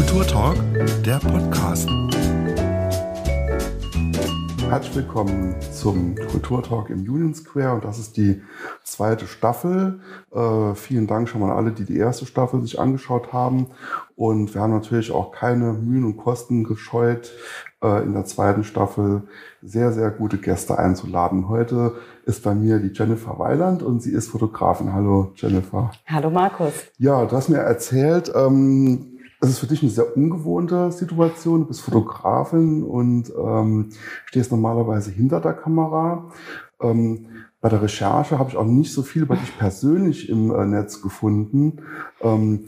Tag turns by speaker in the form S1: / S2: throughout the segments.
S1: Kulturtalk, der Podcast.
S2: Herzlich willkommen zum Kulturtalk im Union Square und das ist die zweite Staffel. Äh, vielen Dank schon mal an alle, die die erste Staffel sich angeschaut haben. Und wir haben natürlich auch keine Mühen und Kosten gescheut, äh, in der zweiten Staffel sehr, sehr gute Gäste einzuladen. Heute ist bei mir die Jennifer Weiland und sie ist Fotografin. Hallo Jennifer.
S3: Hallo Markus.
S2: Ja, du hast mir erzählt, ähm, es ist für dich eine sehr ungewohnte Situation. Du bist Fotografin und ähm, stehst normalerweise hinter der Kamera. Ähm, bei der Recherche habe ich auch nicht so viel über dich persönlich im äh, Netz gefunden. Ähm,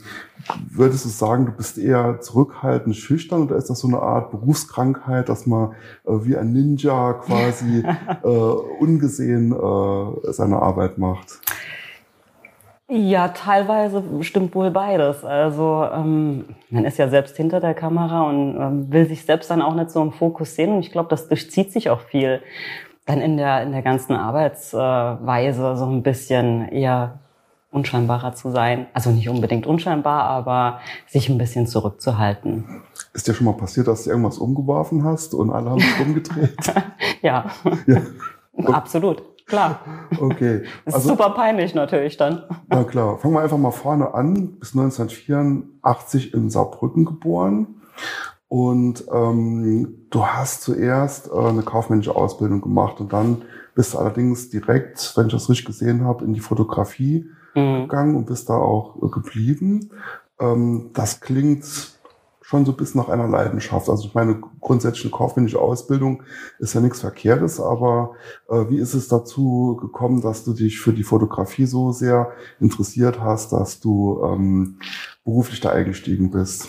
S2: würdest du sagen, du bist eher zurückhaltend, schüchtern oder ist das so eine Art Berufskrankheit, dass man äh, wie ein Ninja quasi äh, ungesehen äh, seine Arbeit macht?
S3: Ja, teilweise stimmt wohl beides. Also ähm, man ist ja selbst hinter der Kamera und ähm, will sich selbst dann auch nicht so im Fokus sehen. Und ich glaube, das durchzieht sich auch viel dann in der, in der ganzen Arbeitsweise so ein bisschen eher unscheinbarer zu sein. Also nicht unbedingt unscheinbar, aber sich ein bisschen zurückzuhalten.
S2: Ist dir schon mal passiert, dass du irgendwas umgeworfen hast und alle haben sich umgedreht?
S3: ja. ja. Absolut. Klar.
S2: Okay.
S3: Das ist also, super peinlich natürlich dann.
S2: Na klar. Fangen wir einfach mal vorne an. Bis 1984 in Saarbrücken geboren. Und ähm, du hast zuerst äh, eine kaufmännische Ausbildung gemacht und dann bist du allerdings direkt, wenn ich das richtig gesehen habe, in die Fotografie mhm. gegangen und bist da auch äh, geblieben. Ähm, das klingt schon so ein bisschen nach einer Leidenschaft. Also ich meine, grundsätzlich eine kaufmännische Ausbildung ist ja nichts Verkehrtes, aber äh, wie ist es dazu gekommen, dass du dich für die Fotografie so sehr interessiert hast, dass du ähm, beruflich da eingestiegen bist?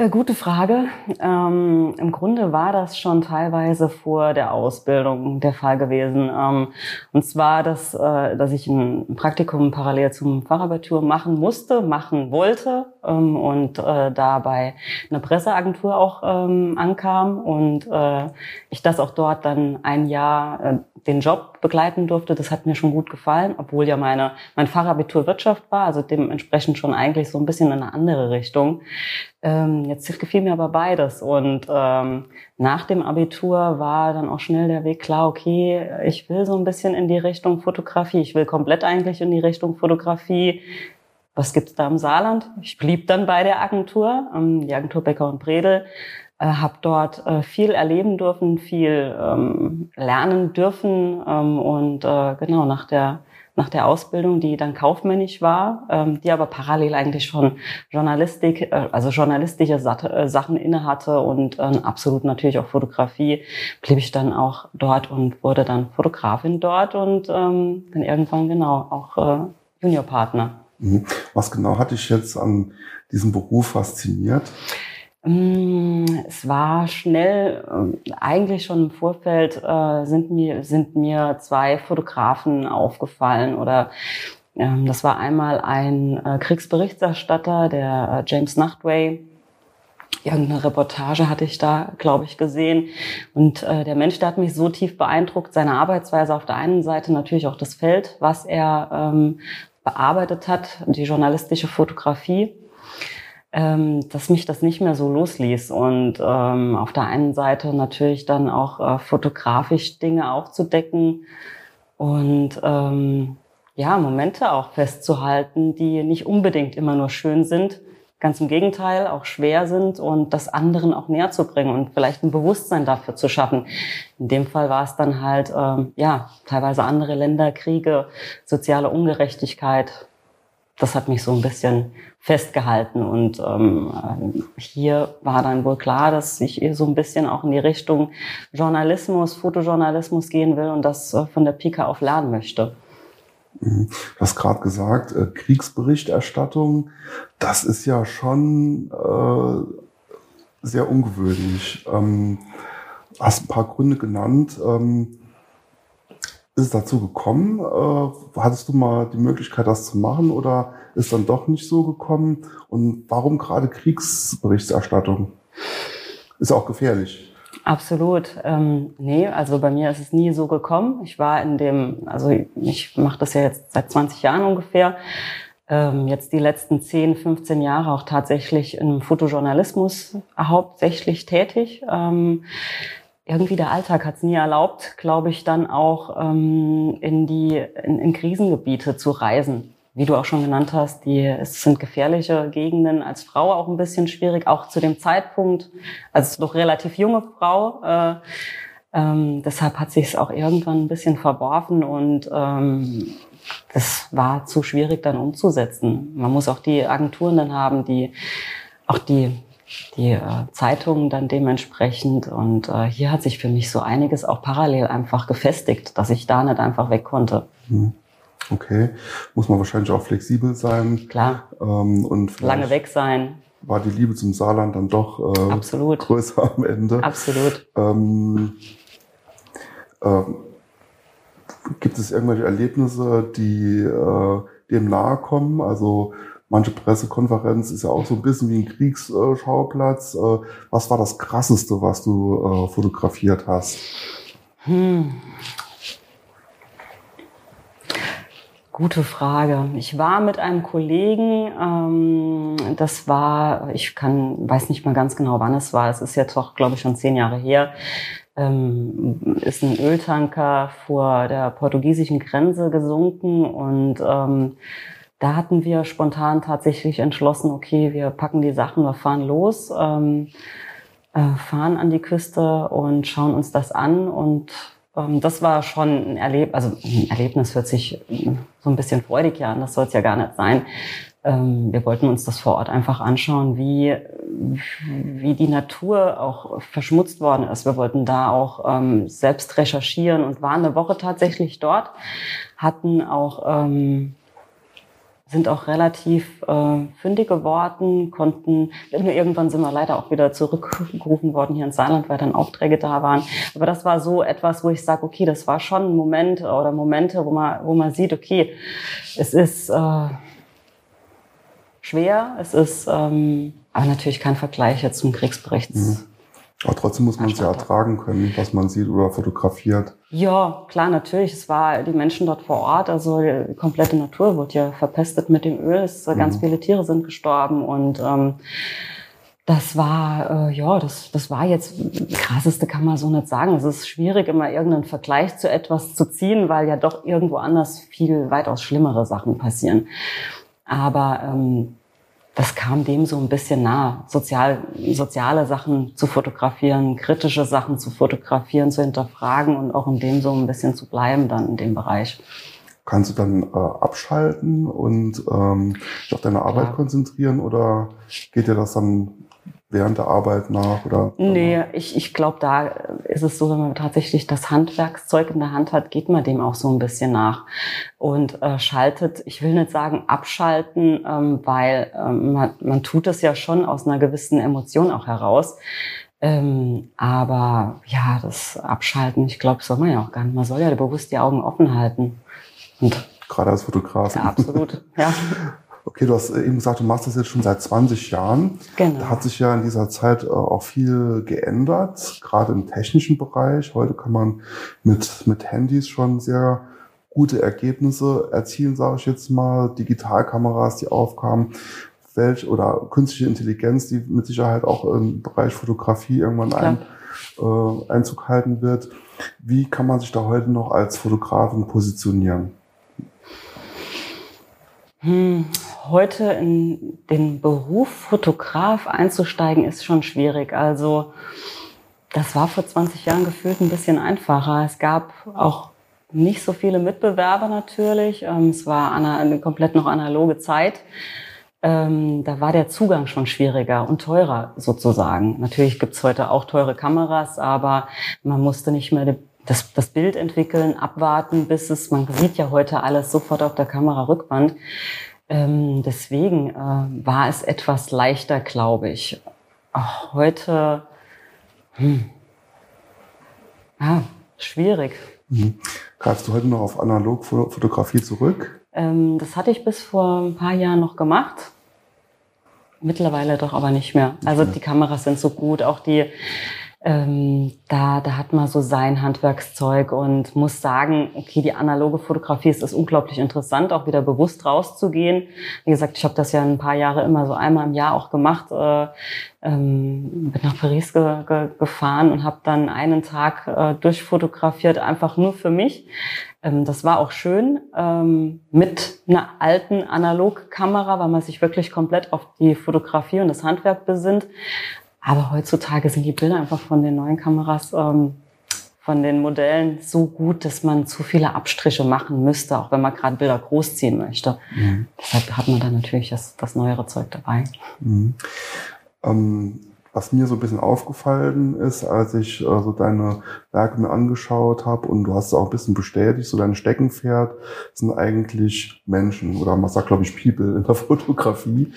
S3: Äh, gute Frage. Ähm, Im Grunde war das schon teilweise vor der Ausbildung der Fall gewesen. Ähm, und zwar, dass, äh, dass ich ein Praktikum parallel zum Fachabitur machen musste, machen wollte ähm, und äh, dabei eine Presseagentur auch ähm, ankam und äh, ich das auch dort dann ein Jahr äh, den Job begleiten durfte. Das hat mir schon gut gefallen, obwohl ja meine, mein Fachabitur Wirtschaft war, also dementsprechend schon eigentlich so ein bisschen in eine andere Richtung. Ähm, jetzt gefiel mir aber beides. Und ähm, nach dem Abitur war dann auch schnell der Weg klar, okay, ich will so ein bisschen in die Richtung Fotografie. Ich will komplett eigentlich in die Richtung Fotografie. Was gibt's da im Saarland? Ich blieb dann bei der Agentur, ähm, die Agentur Becker und Bredel, äh, habe dort äh, viel erleben dürfen, viel ähm, lernen dürfen ähm, und äh, genau nach der nach der Ausbildung, die dann kaufmännisch war, ähm, die aber parallel eigentlich schon Journalistik, äh, also journalistische äh, Sachen innehatte und äh, absolut natürlich auch Fotografie, blieb ich dann auch dort und wurde dann Fotografin dort und ähm, dann irgendwann genau auch äh, Juniorpartner.
S2: Mhm. Was genau hat dich jetzt an diesem Beruf fasziniert?
S3: Mm, es war schnell, äh, eigentlich schon im Vorfeld äh, sind mir, sind mir zwei Fotografen aufgefallen oder ähm, das war einmal ein äh, Kriegsberichterstatter, der James Nachtway. Irgendeine Reportage hatte ich da, glaube ich, gesehen. Und äh, der Mensch, der hat mich so tief beeindruckt, seine Arbeitsweise auf der einen Seite, natürlich auch das Feld, was er ähm, bearbeitet hat, die journalistische Fotografie ähm, dass mich das nicht mehr so losließ. Und ähm, auf der einen Seite natürlich dann auch äh, fotografisch Dinge aufzudecken und ähm, ja, Momente auch festzuhalten, die nicht unbedingt immer nur schön sind, ganz im Gegenteil auch schwer sind und das anderen auch näher zu bringen und vielleicht ein Bewusstsein dafür zu schaffen. In dem Fall war es dann halt ähm, ja teilweise andere Länder, Kriege, soziale Ungerechtigkeit, das hat mich so ein bisschen festgehalten. Und ähm, hier war dann wohl klar, dass ich so ein bisschen auch in die Richtung Journalismus, Fotojournalismus gehen will und das äh, von der Pika auf lernen möchte.
S2: Mhm. Du hast gerade gesagt, äh, Kriegsberichterstattung, das ist ja schon äh, sehr ungewöhnlich. Ähm, hast ein paar Gründe genannt. Ähm, ist es dazu gekommen? Äh, hattest du mal die Möglichkeit, das zu machen oder ist dann doch nicht so gekommen? Und warum gerade Kriegsberichterstattung? Ist auch gefährlich.
S3: Absolut. Ähm, nee, also bei mir ist es nie so gekommen. Ich war in dem, also ich mache das ja jetzt seit 20 Jahren ungefähr. ähm, jetzt die letzten 10, 15 Jahre auch tatsächlich im Fotojournalismus hauptsächlich tätig. Ähm, irgendwie der Alltag hat es nie erlaubt, glaube ich, dann auch ähm, in die in, in Krisengebiete zu reisen wie du auch schon genannt hast, die, es sind gefährliche Gegenden als Frau auch ein bisschen schwierig, auch zu dem Zeitpunkt, als noch relativ junge Frau. Äh, ähm, deshalb hat sich es auch irgendwann ein bisschen verworfen und ähm, das war zu schwierig dann umzusetzen. Man muss auch die Agenturen dann haben, die auch die die äh, Zeitungen dann dementsprechend. Und äh, hier hat sich für mich so einiges auch parallel einfach gefestigt, dass ich da nicht einfach weg konnte.
S2: Hm. Okay, muss man wahrscheinlich auch flexibel sein.
S3: Klar. Ähm, und lange weg sein.
S2: War die Liebe zum Saarland dann doch äh,
S3: Absolut.
S2: größer am Ende?
S3: Absolut. Ähm,
S2: ähm, gibt es irgendwelche Erlebnisse, die äh, dem nahe kommen? Also manche Pressekonferenz ist ja auch so ein bisschen wie ein Kriegsschauplatz. Äh, was war das Krasseste, was du äh, fotografiert hast? Hm.
S3: Gute Frage. Ich war mit einem Kollegen, ähm, das war, ich kann, weiß nicht mal ganz genau, wann es war. Es ist jetzt doch, glaube ich, schon zehn Jahre her. Ähm, ist ein Öltanker vor der portugiesischen Grenze gesunken und ähm, da hatten wir spontan tatsächlich entschlossen, okay, wir packen die Sachen, wir fahren los, ähm, äh, fahren an die Küste und schauen uns das an und ähm, das war schon ein Erlebnis, also ein Erlebnis hört sich so ein bisschen freudig an, das soll es ja gar nicht sein. Ähm, wir wollten uns das vor Ort einfach anschauen, wie, wie die Natur auch verschmutzt worden ist. Wir wollten da auch ähm, selbst recherchieren und waren eine Woche tatsächlich dort, hatten auch ähm, sind auch relativ äh, fündig geworden, konnten, irgendwann sind wir leider auch wieder zurückgerufen worden hier in Saarland, weil dann Aufträge da waren. Aber das war so etwas, wo ich sage, okay, das war schon ein Moment oder Momente, wo man, wo man sieht, okay, es ist äh, schwer, es ist ähm, aber natürlich kein Vergleich jetzt zum Kriegsbericht. Mhm.
S2: Aber trotzdem muss man es ja ertragen können, was man sieht oder fotografiert.
S3: Ja, klar, natürlich. Es war die Menschen dort vor Ort, also die komplette Natur wurde ja verpestet mit dem Öl. Es, mhm. Ganz viele Tiere sind gestorben und ähm, das war, äh, ja, das, das war jetzt, krasseste kann man so nicht sagen. Es ist schwierig, immer irgendeinen Vergleich zu etwas zu ziehen, weil ja doch irgendwo anders viel weitaus schlimmere Sachen passieren. Aber ähm, das kam dem so ein bisschen nah, sozial, soziale Sachen zu fotografieren, kritische Sachen zu fotografieren, zu hinterfragen und auch in dem so ein bisschen zu bleiben dann in dem Bereich.
S2: Kannst du dann äh, abschalten und ähm, dich auf deine Arbeit ja. konzentrieren oder geht dir das dann während der Arbeit nach? Oder
S3: nee, ich, ich glaube, da ist es so, wenn man tatsächlich das Handwerkszeug in der Hand hat, geht man dem auch so ein bisschen nach und äh, schaltet, ich will nicht sagen abschalten, ähm, weil ähm, man, man tut es ja schon aus einer gewissen Emotion auch heraus. Ähm, aber ja, das Abschalten, ich glaube, soll man ja auch gar nicht. Man soll ja bewusst die Augen offen halten.
S2: Und Gerade als Fotograf.
S3: Ja, absolut. Ja.
S2: Okay, du hast eben gesagt, du machst das jetzt schon seit 20 Jahren. Genau. Da hat sich ja in dieser Zeit äh, auch viel geändert, gerade im technischen Bereich. Heute kann man mit, mit Handys schon sehr gute Ergebnisse erzielen, sage ich jetzt mal. Digitalkameras, die aufkamen, welch, oder künstliche Intelligenz, die mit Sicherheit auch im Bereich Fotografie irgendwann ein, äh, Einzug halten wird. Wie kann man sich da heute noch als Fotografin positionieren?
S3: Hm, heute in den Beruf Fotograf einzusteigen, ist schon schwierig. Also das war vor 20 Jahren gefühlt ein bisschen einfacher. Es gab auch nicht so viele Mitbewerber natürlich. Ähm, es war eine, komplett noch analoge Zeit. Ähm, da war der Zugang schon schwieriger und teurer sozusagen. Natürlich gibt's heute auch teure Kameras, aber man musste nicht mehr das, das Bild entwickeln, abwarten, bis es, man sieht ja heute alles sofort auf der Kamera Rückwand. Ähm, deswegen äh, war es etwas leichter, glaube ich. Auch heute, hm, ja, schwierig.
S2: Mhm. Greifst du heute noch auf Analogfotografie zurück?
S3: Ähm, das hatte ich bis vor ein paar Jahren noch gemacht. Mittlerweile doch aber nicht mehr. Also die Kameras sind so gut, auch die ähm, da, da hat man so sein Handwerkszeug und muss sagen, okay, die analoge Fotografie ist, ist unglaublich interessant, auch wieder bewusst rauszugehen. Wie gesagt, ich habe das ja ein paar Jahre immer so einmal im Jahr auch gemacht. Äh, ähm, bin nach Paris ge ge gefahren und habe dann einen Tag äh, durchfotografiert, einfach nur für mich. Ähm, das war auch schön ähm, mit einer alten Analogkamera, weil man sich wirklich komplett auf die Fotografie und das Handwerk besinnt. Aber heutzutage sind die Bilder einfach von den neuen Kameras, ähm, von den Modellen so gut, dass man zu viele Abstriche machen müsste, auch wenn man gerade Bilder großziehen möchte. Mhm. Deshalb hat man dann natürlich das, das neuere Zeug dabei. Mhm.
S2: Ähm, was mir so ein bisschen aufgefallen ist, als ich äh, so deine Werke mir angeschaut habe und du hast es auch ein bisschen bestätigt, so dein Steckenpferd sind eigentlich Menschen oder man sagt, glaube ich, People in der Fotografie.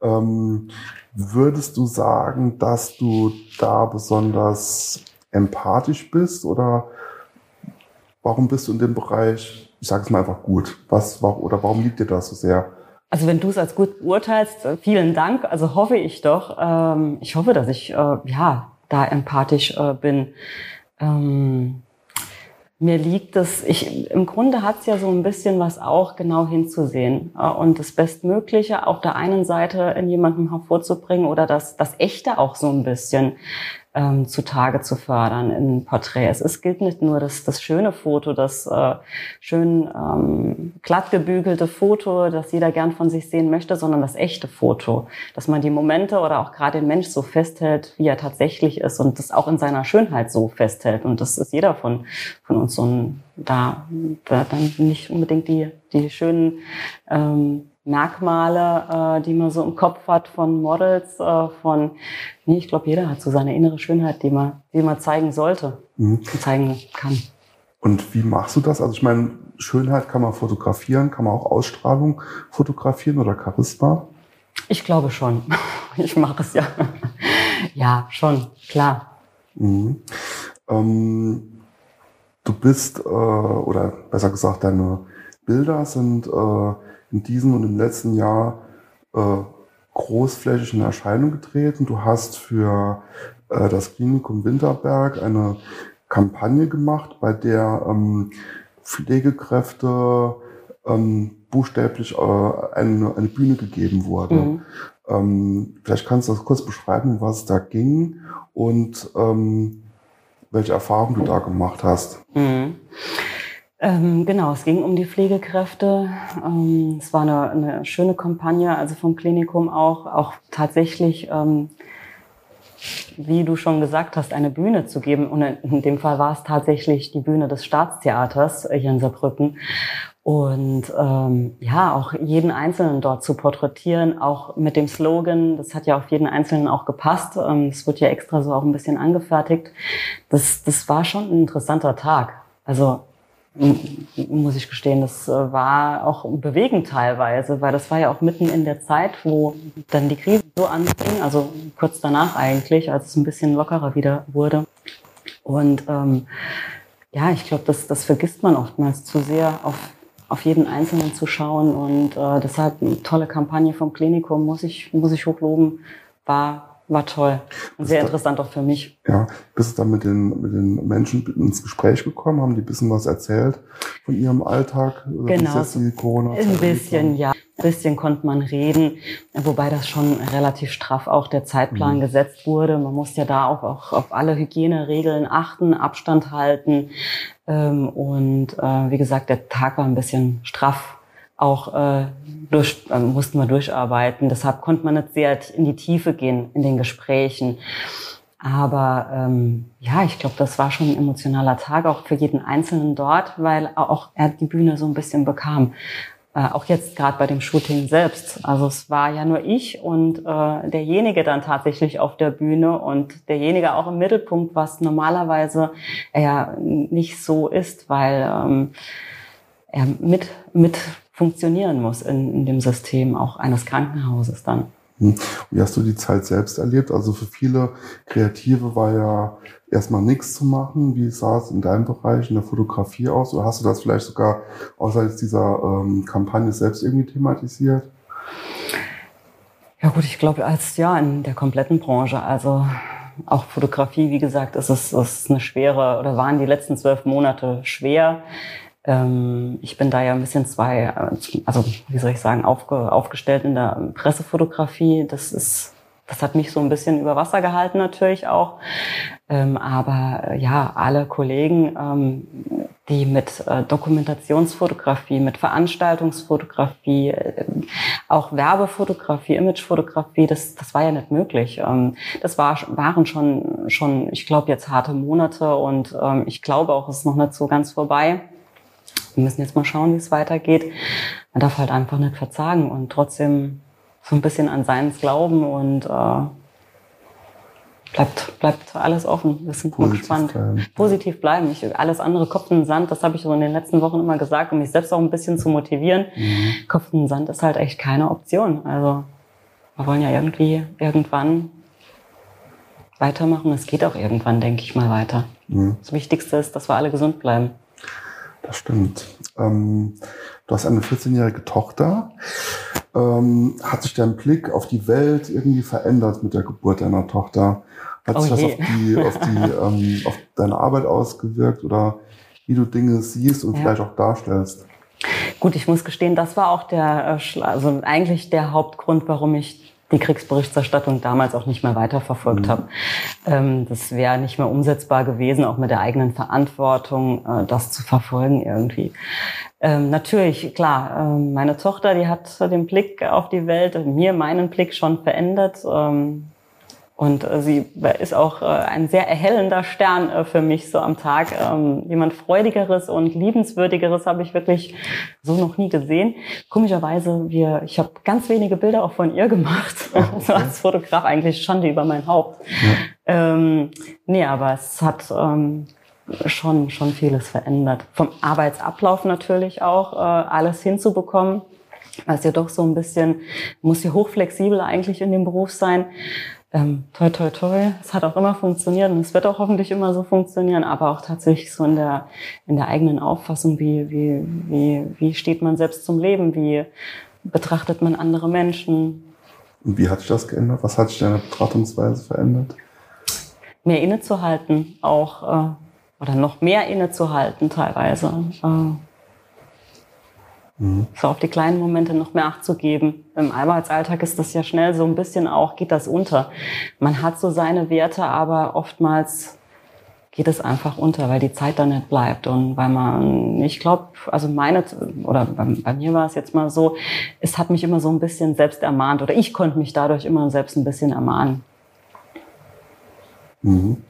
S2: Ähm, würdest du sagen, dass du da besonders empathisch bist oder warum bist du in dem Bereich, ich sage es mal einfach gut, was, oder warum liegt dir das so sehr?
S3: Also wenn du es als gut beurteilst, äh, vielen Dank. Also hoffe ich doch. Ähm, ich hoffe, dass ich äh, ja da empathisch äh, bin. Ähm, mir liegt es, ich, im Grunde hat es ja so ein bisschen was auch genau hinzusehen äh, und das Bestmögliche auf der einen Seite in jemandem hervorzubringen oder das, das Echte auch so ein bisschen ähm, zutage zu fördern in Porträts. Es gilt nicht nur das, das schöne Foto, das äh, schön ähm, glatt gebügelte Foto, das jeder gern von sich sehen möchte, sondern das echte Foto, dass man die Momente oder auch gerade den Mensch so festhält, wie er tatsächlich ist und das auch in seiner Schönheit so festhält. Und das ist jeder von, von uns so ein, da, da dann nicht unbedingt die, die schönen ähm, Merkmale, äh, die man so im Kopf hat von Models, äh, von, nee, ich glaube, jeder hat so seine innere Schönheit, die man, die man zeigen sollte mhm. und zeigen kann.
S2: Und wie machst du das? Also ich meine, Schönheit kann man fotografieren, kann man auch Ausstrahlung fotografieren oder Charisma?
S3: Ich glaube schon. Ich mache es ja. ja, schon, klar. Mhm.
S2: Ähm, du bist, äh, oder besser gesagt, deine Bilder sind äh, in diesem und im letzten Jahr äh, großflächig in Erscheinung getreten. Du hast für äh, das Klinikum Winterberg eine Kampagne gemacht, bei der ähm, Pflegekräfte ähm, buchstäblich äh, eine, eine Bühne gegeben wurde. Mhm. Ähm, vielleicht kannst du das kurz beschreiben, was da ging und ähm, welche Erfahrungen du da gemacht hast.
S3: Mhm. Ähm, genau, es ging um die Pflegekräfte. Ähm, es war eine, eine, schöne Kampagne, also vom Klinikum auch, auch tatsächlich, ähm, wie du schon gesagt hast, eine Bühne zu geben. Und in dem Fall war es tatsächlich die Bühne des Staatstheaters hier in Saarbrücken. Und ähm, ja, auch jeden Einzelnen dort zu porträtieren, auch mit dem Slogan, das hat ja auf jeden Einzelnen auch gepasst. Ähm, wird ja extra so auch ein bisschen angefertigt. Das, das war schon ein interessanter Tag. Also muss ich gestehen, das äh, war auch bewegend teilweise, weil das war ja auch mitten in der Zeit, wo dann die Krise so anfing, also kurz danach eigentlich, als es ein bisschen lockerer wieder wurde. Und ähm, ja, ich glaube, das, das vergisst man oftmals zu sehr, auf, auf jeden Einzelnen zu schauen. Und äh, deshalb eine tolle Kampagne vom Klinikum, muss ich, muss ich hochloben, war war toll und sehr interessant auch für mich.
S2: Ja, bist du dann mit den, mit den Menschen ins Gespräch gekommen? Haben die ein bisschen was erzählt von ihrem Alltag?
S3: Genau, ein bisschen, ja. Ein bisschen konnte man reden, wobei das schon relativ straff auch der Zeitplan mhm. gesetzt wurde. Man muss ja da auch, auch auf alle Hygieneregeln achten, Abstand halten. Ähm, und äh, wie gesagt, der Tag war ein bisschen straff auch äh, durch, äh, mussten wir durcharbeiten. Deshalb konnte man nicht sehr in die Tiefe gehen in den Gesprächen. Aber ähm, ja, ich glaube, das war schon ein emotionaler Tag, auch für jeden Einzelnen dort, weil auch er die Bühne so ein bisschen bekam. Äh, auch jetzt gerade bei dem Shooting selbst. Also es war ja nur ich und äh, derjenige dann tatsächlich auf der Bühne und derjenige auch im Mittelpunkt, was normalerweise ja nicht so ist, weil ähm, er mit, mit funktionieren muss in, in dem System auch eines Krankenhauses dann.
S2: Hm. Wie hast du die Zeit selbst erlebt? Also für viele Kreative war ja erstmal nichts zu machen. Wie sah es in deinem Bereich in der Fotografie aus? Oder hast du das vielleicht sogar außerhalb dieser ähm, Kampagne selbst irgendwie thematisiert?
S3: Ja gut, ich glaube als ja in der kompletten Branche. Also auch Fotografie, wie gesagt, ist es ist eine schwere oder waren die letzten zwölf Monate schwer. Ähm, ich bin da ja ein bisschen zwei, also wie soll ich sagen, aufge, aufgestellt in der Pressefotografie. Das ist das hat mich so ein bisschen über Wasser gehalten natürlich auch. Ähm, aber äh, ja, alle Kollegen, ähm, die mit äh, Dokumentationsfotografie, mit Veranstaltungsfotografie, äh, auch Werbefotografie, Imagefotografie, das, das war ja nicht möglich. Ähm, das war, waren schon, schon ich glaube, jetzt harte Monate und ähm, ich glaube auch, es ist noch nicht so ganz vorbei. Wir müssen jetzt mal schauen, wie es weitergeht. Man darf halt einfach nicht verzagen und trotzdem so ein bisschen an seins glauben und äh, bleibt, bleibt alles offen. Wir sind Positiv gespannt. Bleiben. Positiv bleiben. Ich, alles andere Kopf in den Sand, das habe ich so in den letzten Wochen immer gesagt, um mich selbst auch ein bisschen zu motivieren. Mhm. Kopf in den Sand ist halt echt keine Option. Also wir wollen ja irgendwie irgendwann weitermachen. Es geht auch irgendwann, denke ich mal, weiter. Mhm. Das Wichtigste ist, dass wir alle gesund bleiben.
S2: Das stimmt. Ähm, du hast eine 14-jährige Tochter. Ähm, hat sich dein Blick auf die Welt irgendwie verändert mit der Geburt deiner Tochter? Hat oh sich das auf, die, auf, die, ähm, auf deine Arbeit ausgewirkt oder wie du Dinge siehst und ja. vielleicht auch darstellst?
S3: Gut, ich muss gestehen, das war auch der, äh, also eigentlich der Hauptgrund, warum ich die Kriegsberichterstattung damals auch nicht mehr weiterverfolgt mhm. habe. Ähm, das wäre nicht mehr umsetzbar gewesen, auch mit der eigenen Verantwortung, äh, das zu verfolgen irgendwie. Ähm, natürlich, klar, ähm, meine Tochter, die hat den Blick auf die Welt, mir meinen Blick schon verändert. Ähm, und äh, sie ist auch äh, ein sehr erhellender Stern äh, für mich so am Tag. Ähm, jemand Freudigeres und Liebenswürdigeres habe ich wirklich so noch nie gesehen. Komischerweise, wir, ich habe ganz wenige Bilder auch von ihr gemacht. Okay. Also als Fotograf eigentlich Schande über mein Haupt. Ja. Ähm, nee, aber es hat ähm, schon, schon vieles verändert. Vom Arbeitsablauf natürlich auch, äh, alles hinzubekommen. Es ja doch so ein bisschen, muss ja hochflexibel eigentlich in dem Beruf sein ähm, toi, toi, toi. Es hat auch immer funktioniert und es wird auch hoffentlich immer so funktionieren, aber auch tatsächlich so in der, in der eigenen Auffassung, wie, wie, wie, wie steht man selbst zum Leben, wie betrachtet man andere Menschen.
S2: Und wie hat sich das geändert? Was hat sich deine Betrachtungsweise verändert?
S3: Mehr innezuhalten, auch, äh, oder noch mehr innezuhalten teilweise. Äh, Mhm. So auf die kleinen Momente noch mehr Acht zu geben. Im Arbeitsalltag ist das ja schnell so ein bisschen auch, geht das unter. Man hat so seine Werte, aber oftmals geht es einfach unter, weil die Zeit dann nicht bleibt und weil man, ich glaube, also meine, oder bei, bei, mir war es jetzt mal so, es hat mich immer so ein bisschen selbst ermahnt oder ich konnte mich dadurch immer selbst ein bisschen ermahnen.
S2: Mhm.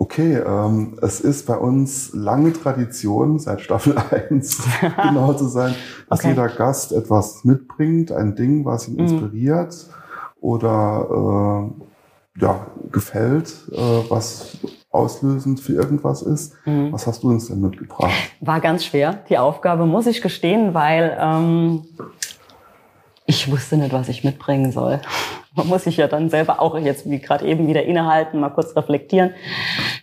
S2: Okay, ähm, es ist bei uns lange Tradition, seit Staffel 1 genau zu sein, dass okay. jeder Gast etwas mitbringt, ein Ding, was ihn mhm. inspiriert oder äh, ja, gefällt, äh, was auslösend für irgendwas ist. Mhm. Was hast du uns denn mitgebracht?
S3: War ganz schwer, die Aufgabe, muss ich gestehen, weil ähm, ich wusste nicht, was ich mitbringen soll. Man muss sich ja dann selber auch jetzt wie gerade eben wieder innehalten, mal kurz reflektieren,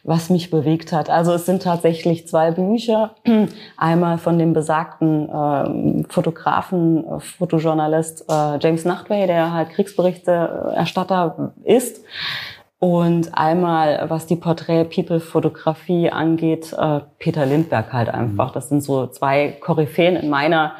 S3: was mich bewegt hat. Also es sind tatsächlich zwei Bücher. Einmal von dem besagten äh, Fotografen, äh, Fotojournalist äh, James Nachtwey, der halt Kriegsberichterstatter ist. Und einmal, was die Porträt-People-Fotografie angeht, äh, Peter Lindberg halt einfach. Das sind so zwei Koryphäen in meiner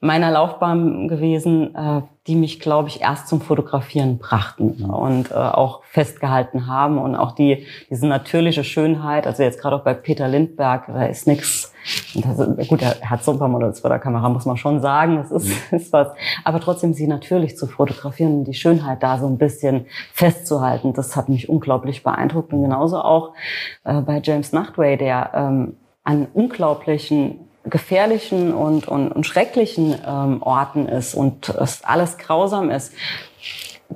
S3: meiner Laufbahn gewesen, äh, die mich, glaube ich, erst zum Fotografieren brachten und äh, auch festgehalten haben und auch die diese natürliche Schönheit. Also jetzt gerade auch bei Peter Lindberg, da ist nichts. Gut, er hat so ein paar Models vor der Kamera, muss man schon sagen. Das ist, mhm. ist was. Aber trotzdem sie natürlich zu fotografieren und die Schönheit da so ein bisschen festzuhalten, das hat mich unglaublich beeindruckt und genauso auch äh, bei James Nachtway, der ähm, an unglaublichen gefährlichen und, und, und schrecklichen ähm, Orten ist und es alles grausam ist,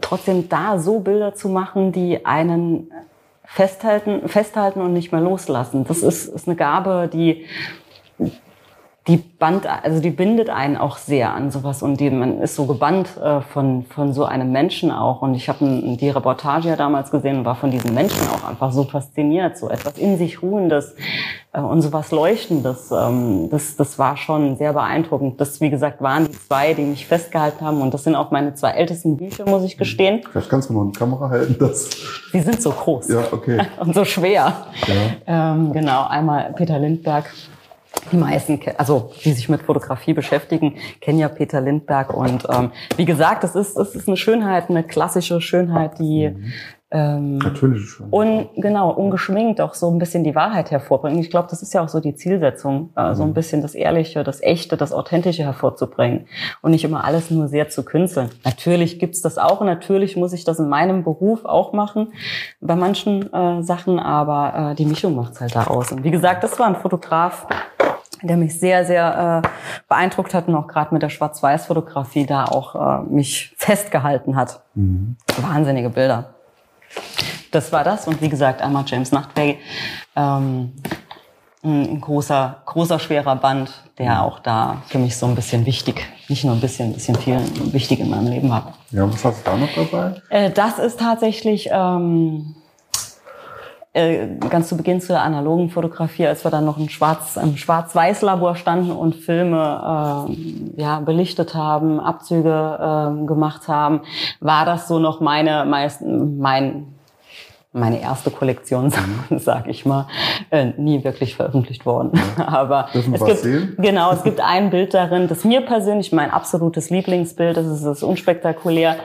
S3: trotzdem da so Bilder zu machen, die einen festhalten, festhalten und nicht mehr loslassen. Das ist, ist eine Gabe, die die band, also die bindet einen auch sehr an sowas und die, man ist so gebannt äh, von von so einem Menschen auch. Und ich habe die Reportage ja damals gesehen und war von diesen Menschen auch einfach so fasziniert, so etwas in sich ruhendes äh, und sowas leuchtendes. Ähm, das das war schon sehr beeindruckend. Das wie gesagt waren die zwei, die mich festgehalten haben und das sind auch meine zwei ältesten Bücher, muss ich gestehen.
S2: Vielleicht kannst du noch eine Kamera halten, das.
S3: Die sind so groß.
S2: Ja, okay.
S3: und so schwer.
S2: Ja.
S3: Ähm, genau, einmal Peter Lindberg die meisten, also die sich mit Fotografie beschäftigen, kennen ja Peter Lindberg. Und ähm, wie gesagt, es ist, es ist eine Schönheit, eine klassische Schönheit, die
S2: Mhm.
S3: ähm,
S2: Natürlich schon.
S3: un, genau ungeschminkt auch so ein bisschen die Wahrheit hervorbringt. Ich glaube, das ist ja auch so die Zielsetzung, äh, so ein bisschen das Ehrliche, das Echte, das Authentische hervorzubringen und nicht immer alles nur sehr zu künsteln. Natürlich gibt's das auch und natürlich muss ich das in meinem Beruf auch machen bei manchen äh, Sachen, aber äh, die Mischung macht's halt da aus. Und wie gesagt, das war ein Fotograf, der mich sehr, sehr äh, beeindruckt hat und auch gerade mit der Schwarz-Weiß-Fotografie da auch äh, mich festgehalten hat.
S2: Mhm.
S3: Wahnsinnige Bilder. Das war das und wie gesagt einmal James Nachtwey, ähm, ein großer, großer schwerer Band, der auch da für mich so ein bisschen wichtig, nicht nur ein bisschen, ein bisschen viel wichtig in meinem Leben war.
S2: Ja, was hast du da noch dabei?
S3: Äh, das ist tatsächlich ähm, äh, ganz zu Beginn zur analogen Fotografie, als wir dann noch im Schwarz, im Schwarz-Weiß-Labor standen und Filme äh, ja, belichtet haben, Abzüge äh, gemacht haben, war das so noch meine, meist, mein meine erste Kollektion, sag ich mal, äh, nie wirklich veröffentlicht worden. Aber
S2: Dürfen
S3: es gibt
S2: sehen?
S3: genau, es gibt ein Bild darin, das mir persönlich mein absolutes Lieblingsbild, das ist das unspektakulär.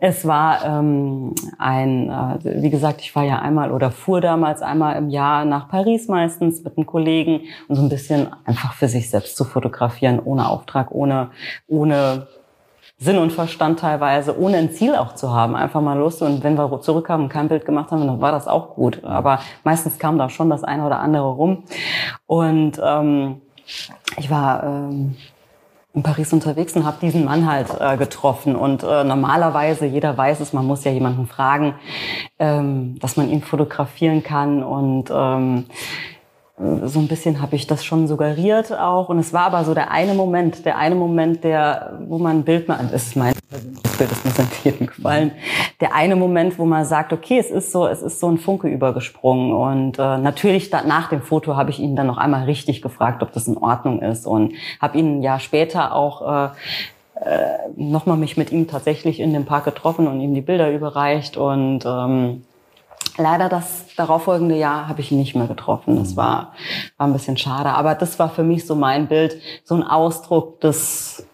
S3: Es war ähm, ein, äh, wie gesagt, ich war ja einmal oder fuhr damals einmal im Jahr nach Paris meistens mit einem Kollegen und so ein bisschen einfach für sich selbst zu fotografieren, ohne Auftrag, ohne ohne Sinn und Verstand teilweise, ohne ein Ziel auch zu haben, einfach mal los. Und wenn wir zurückkamen und kein Bild gemacht haben, dann war das auch gut. Aber meistens kam da schon das eine oder andere rum. Und ähm, ich war ähm, in Paris unterwegs und habe diesen Mann halt äh, getroffen. Und äh, normalerweise, jeder weiß es, man muss ja jemanden fragen, ähm, dass man ihn fotografieren kann. Und ähm, so ein bisschen habe ich das schon suggeriert auch. Und es war aber so der eine Moment, der eine Moment, der, wo man ein Bild mal, das ist mein Bild, das muss jedem gefallen. Der eine Moment, wo man sagt, okay, es ist so, es ist so ein Funke übergesprungen. Und äh, natürlich da, nach dem Foto habe ich ihn dann noch einmal richtig gefragt, ob das in Ordnung ist. Und habe ihn Jahr später auch äh, äh, nochmal mich mit ihm tatsächlich in dem Park getroffen und ihm die Bilder überreicht. Und ähm, Leider das darauffolgende Jahr habe ich ihn nicht mehr getroffen. Das war, war ein bisschen schade. Aber das war für mich so mein Bild, so ein Ausdruck des,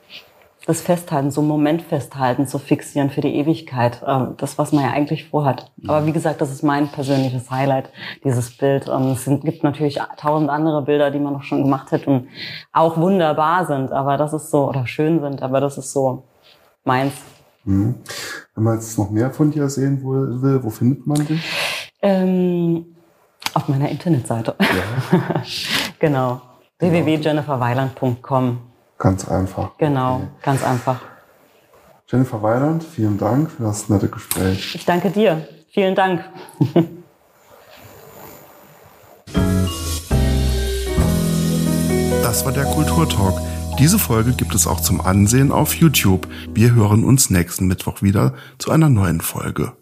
S3: des Festhaltens, so einen Moment festhalten, zu fixieren für die Ewigkeit. Ähm, Das, was man ja eigentlich vorhat. Aber wie gesagt, das ist mein persönliches Highlight, dieses Bild. Ähm, Es gibt natürlich tausend andere Bilder, die man noch schon gemacht hat und auch wunderbar sind. Aber das ist so, oder schön sind, aber das ist so meins.
S2: Mhm. Wenn man jetzt noch mehr von dir sehen will, wo findet man dich?
S3: Ähm, auf meiner Internetseite. genau. www.jenniferweiland.com.
S2: Ganz einfach.
S3: Genau, ganz einfach.
S2: Jennifer Weiland, vielen Dank für das nette Gespräch.
S3: Ich danke dir. Vielen Dank.
S1: Das war der Kulturtalk. Diese Folge gibt es auch zum Ansehen auf YouTube. Wir hören uns nächsten Mittwoch wieder zu einer neuen Folge.